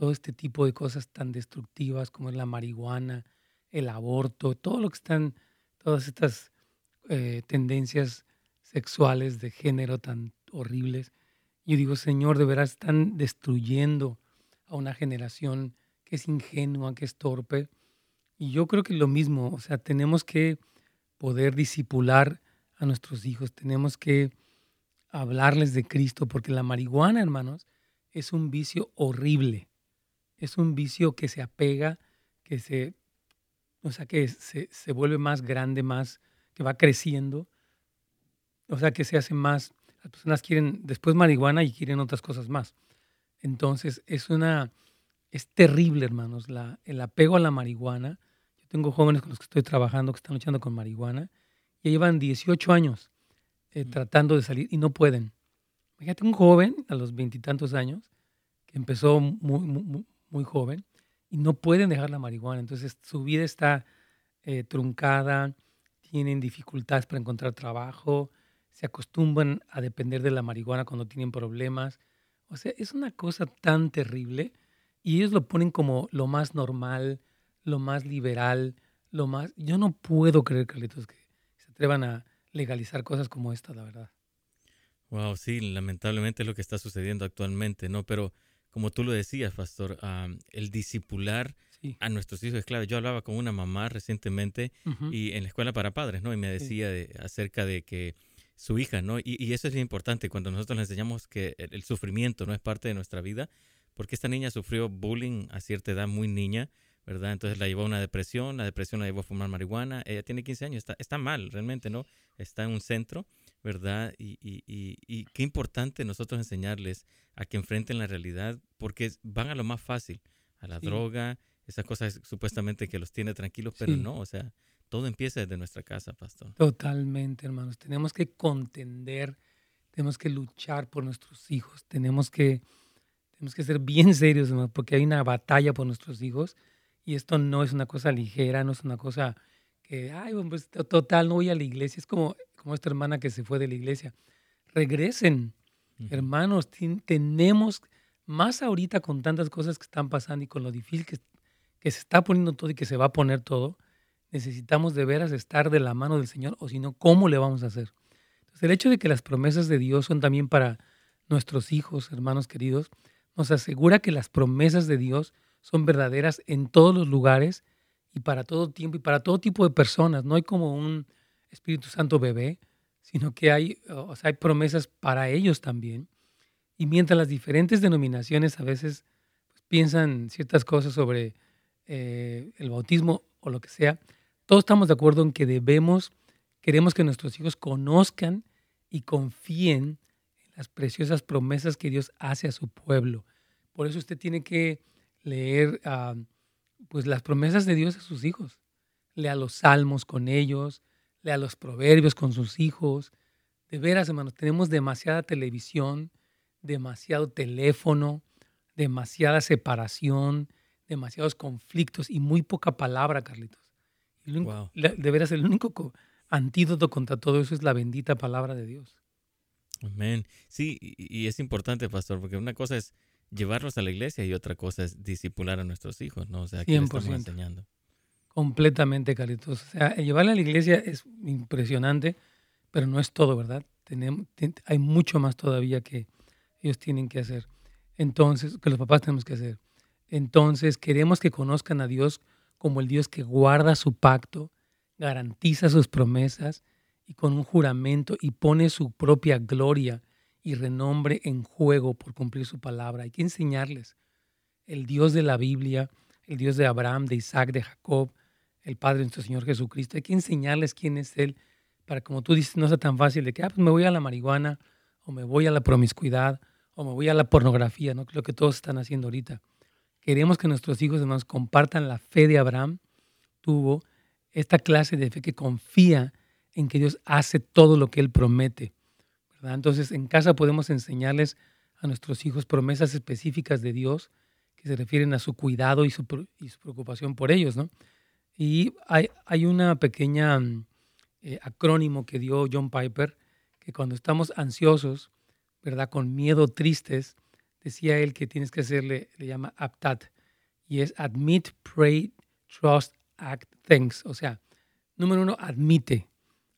todo este tipo de cosas tan destructivas como es la marihuana, el aborto, todo lo que están, todas estas eh, tendencias sexuales de género tan horribles. Yo digo, Señor, de veras están destruyendo a una generación que es ingenua, que es torpe. Y yo creo que lo mismo, o sea, tenemos que poder disipular a nuestros hijos, tenemos que hablarles de Cristo, porque la marihuana, hermanos, es un vicio horrible es un vicio que se apega, que se, o sea, que se, se, vuelve más grande, más, que va creciendo, o sea, que se hace más, las personas quieren después marihuana y quieren otras cosas más. Entonces, es una, es terrible, hermanos, la, el apego a la marihuana. Yo tengo jóvenes con los que estoy trabajando que están luchando con marihuana y llevan 18 años eh, tratando de salir y no pueden. Fíjate, un joven a los veintitantos años que empezó muy, muy joven y no pueden dejar la marihuana. Entonces su vida está eh, truncada, tienen dificultades para encontrar trabajo, se acostumbran a depender de la marihuana cuando tienen problemas. O sea, es una cosa tan terrible y ellos lo ponen como lo más normal, lo más liberal, lo más... Yo no puedo creer, Carlitos, que se atrevan a legalizar cosas como esta, la verdad.
Wow, sí, lamentablemente es lo que está sucediendo actualmente, ¿no? Pero como tú lo decías, pastor, el discipular a nuestros hijos es clave. Yo hablaba con una mamá recientemente y en la escuela para padres, ¿no? Y me decía acerca de que su hija, ¿no? Y, eso es importante cuando nosotros le enseñamos que el, sufrimiento no es parte de nuestra vida, porque esta niña sufrió bullying a cierta edad, muy niña, ¿verdad? Entonces la llevó a una depresión, la depresión la llevó a fumar marihuana, ella tiene 15 años, está, está mal, realmente, ¿no? Está en un centro ¿verdad? Y, y, y, qué importante nosotros enseñarles a que enfrenten la realidad, porque van a lo más fácil, a la droga, esas cosas supuestamente que los tiene tranquilos, pero no, o sea, todo empieza desde nuestra casa, pastor.
Totalmente, hermanos. Tenemos que contender, tenemos que luchar por nuestros hijos, tenemos que, tenemos que ser bien [LAUGHS] serios, hermanos, porque hay una batalla por nuestros hijos y esto no es una cosa ligera, no es una cosa que, ay, pues total, no voy a la iglesia. Es como como esta hermana que se fue de la iglesia. Regresen, hermanos, tenemos más ahorita con tantas cosas que están pasando y con lo difícil que, que se está poniendo todo y que se va a poner todo, necesitamos de veras estar de la mano del Señor o si no, ¿cómo le vamos a hacer? Entonces, el hecho de que las promesas de Dios son también para nuestros hijos, hermanos queridos, nos asegura que las promesas de Dios son verdaderas en todos los lugares y para todo tiempo y para todo tipo de personas. No hay como un Espíritu Santo bebé, sino que hay, o sea, hay promesas para ellos también. Y mientras las diferentes denominaciones a veces pues, piensan ciertas cosas sobre eh, el bautismo o lo que sea, todos estamos de acuerdo en que debemos, queremos que nuestros hijos conozcan y confíen en las preciosas promesas que Dios hace a su pueblo. Por eso usted tiene que leer ah, pues las promesas de Dios a sus hijos. Lea los salmos con ellos, lea los proverbios con sus hijos. De veras, hermanos, tenemos demasiada televisión, demasiado teléfono, demasiada separación, demasiados conflictos y muy poca palabra, Carlitos. de veras, el único antídoto contra todo eso es la bendita palabra de Dios.
Amén. Sí, y es importante, pastor, porque una cosa es llevarlos a la iglesia y otra cosa es disipular a nuestros hijos, ¿no? O sea, ¿qué estamos enseñando?
Completamente, Carlitos. O sea, llevarle a la iglesia es impresionante, pero no es todo, ¿verdad? Tenemos, hay mucho más todavía que ellos tienen que hacer. Entonces, que los papás tenemos que hacer. Entonces, queremos que conozcan a Dios como el Dios que guarda su pacto, garantiza sus promesas y con un juramento y pone su propia gloria y renombre en juego por cumplir su palabra. Hay que enseñarles el Dios de la Biblia, el Dios de Abraham, de Isaac, de Jacob, el Padre nuestro Señor Jesucristo. Hay que enseñarles quién es Él para, como tú dices, no sea tan fácil de que, ah, pues me voy a la marihuana, o me voy a la promiscuidad, o me voy a la pornografía, ¿no? Lo que todos están haciendo ahorita. Queremos que nuestros hijos, hermanos, compartan la fe de Abraham. Tuvo esta clase de fe que confía en que Dios hace todo lo que Él promete. Entonces, en casa podemos enseñarles a nuestros hijos promesas específicas de Dios que se refieren a su cuidado y su, preocupación por ellos, ¿no? Y hay, hay una pequeña mm, eh, acrónimo que dio John Piper, que cuando estamos ansiosos, ¿verdad? Con miedo, tristes, decía él que tienes que hacerle, le llama APTAT, y es Admit, Pray, Trust, Act, Thanks. O sea, número uno, admite.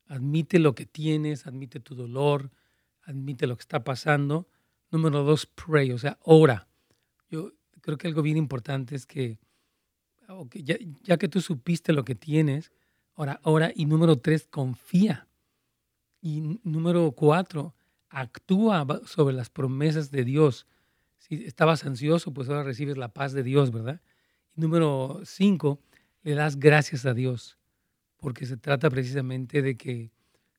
Admite lo que tienes, admite tu dolor, admite lo que está pasando. Número dos, pray, o sea, ora. Yo creo que algo bien importante es que, ya, que tú supiste lo que tienes, ora, ora. Y número tres, confía. Y número cuatro, actúa sobre las promesas de Dios. Si estabas ansioso, pues ahora recibes la paz de Dios, ¿verdad? Y número cinco, le das gracias a Dios, porque se trata precisamente de que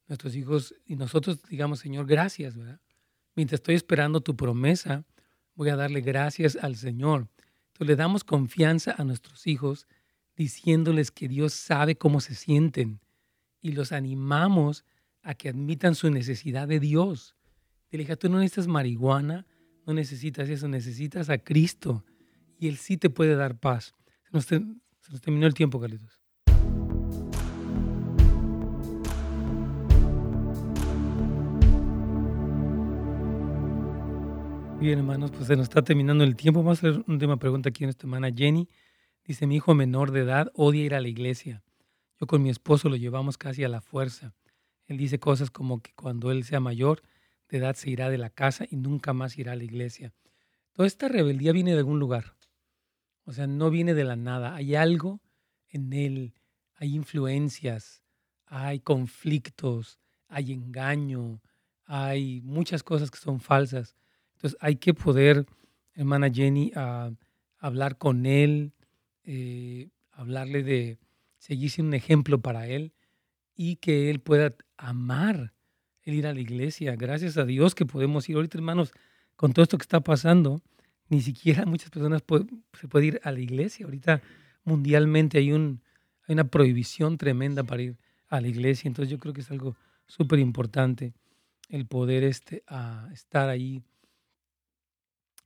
nuestros hijos y nosotros digamos, Señor, gracias, ¿verdad? Mientras estoy esperando tu promesa, voy a darle gracias al Señor. Entonces le damos confianza a nuestros hijos diciéndoles que Dios sabe cómo se sienten y los animamos a que admitan su necesidad de Dios. Dile, hija, tú no necesitas marihuana, no necesitas eso, necesitas a Cristo y Él sí te puede dar paz. Se nos, se nos terminó el tiempo, Carlitos. Bien, hermanos, pues se nos está terminando el tiempo. Vamos a hacer un tema pregunta aquí en esta semana. Jenny dice, mi hijo menor de edad odia ir a la iglesia. Yo con mi esposo lo llevamos casi a la fuerza. Él dice cosas como que cuando él sea mayor de edad se irá de la casa y nunca más irá a la iglesia. Toda esta rebeldía viene de algún lugar. O sea, no viene de la nada. Hay algo en él, hay influencias, hay conflictos, hay engaño, hay muchas cosas que son falsas entonces hay que poder, hermana Jenny, hablar con él, eh, hablarle de seguir siendo un ejemplo para él y que él pueda amar el ir a la iglesia. Gracias a Dios que podemos ir. Ahorita, hermanos, con todo esto que está pasando, ni siquiera muchas personas se pueden ir a la iglesia. Ahorita mundialmente hay, un, una prohibición tremenda para ir a la iglesia. Entonces yo creo que es algo súper importante el poder este, a estar ahí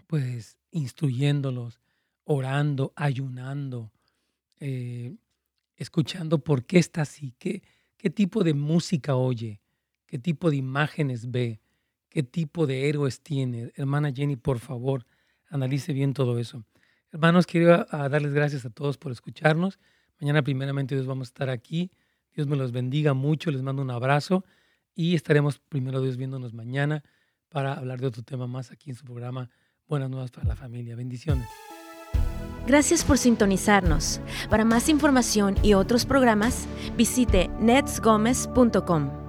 pues instruyéndolos, orando, ayunando, eh, escuchando por qué está así, qué, qué tipo de música oye, qué tipo de imágenes ve, qué tipo de héroes tiene. Hermana Jenny, por favor, analice bien todo eso. Hermanos, quiero darles gracias a todos por escucharnos. Mañana primeramente Dios vamos a estar aquí. Dios me los bendiga mucho, les mando un abrazo y estaremos primero Dios viéndonos mañana para hablar de otro tema más aquí en su programa Buenas nuevas para la familia. Bendiciones.
Gracias por sintonizarnos. Para más información y otros programas, visite netsgomez.com.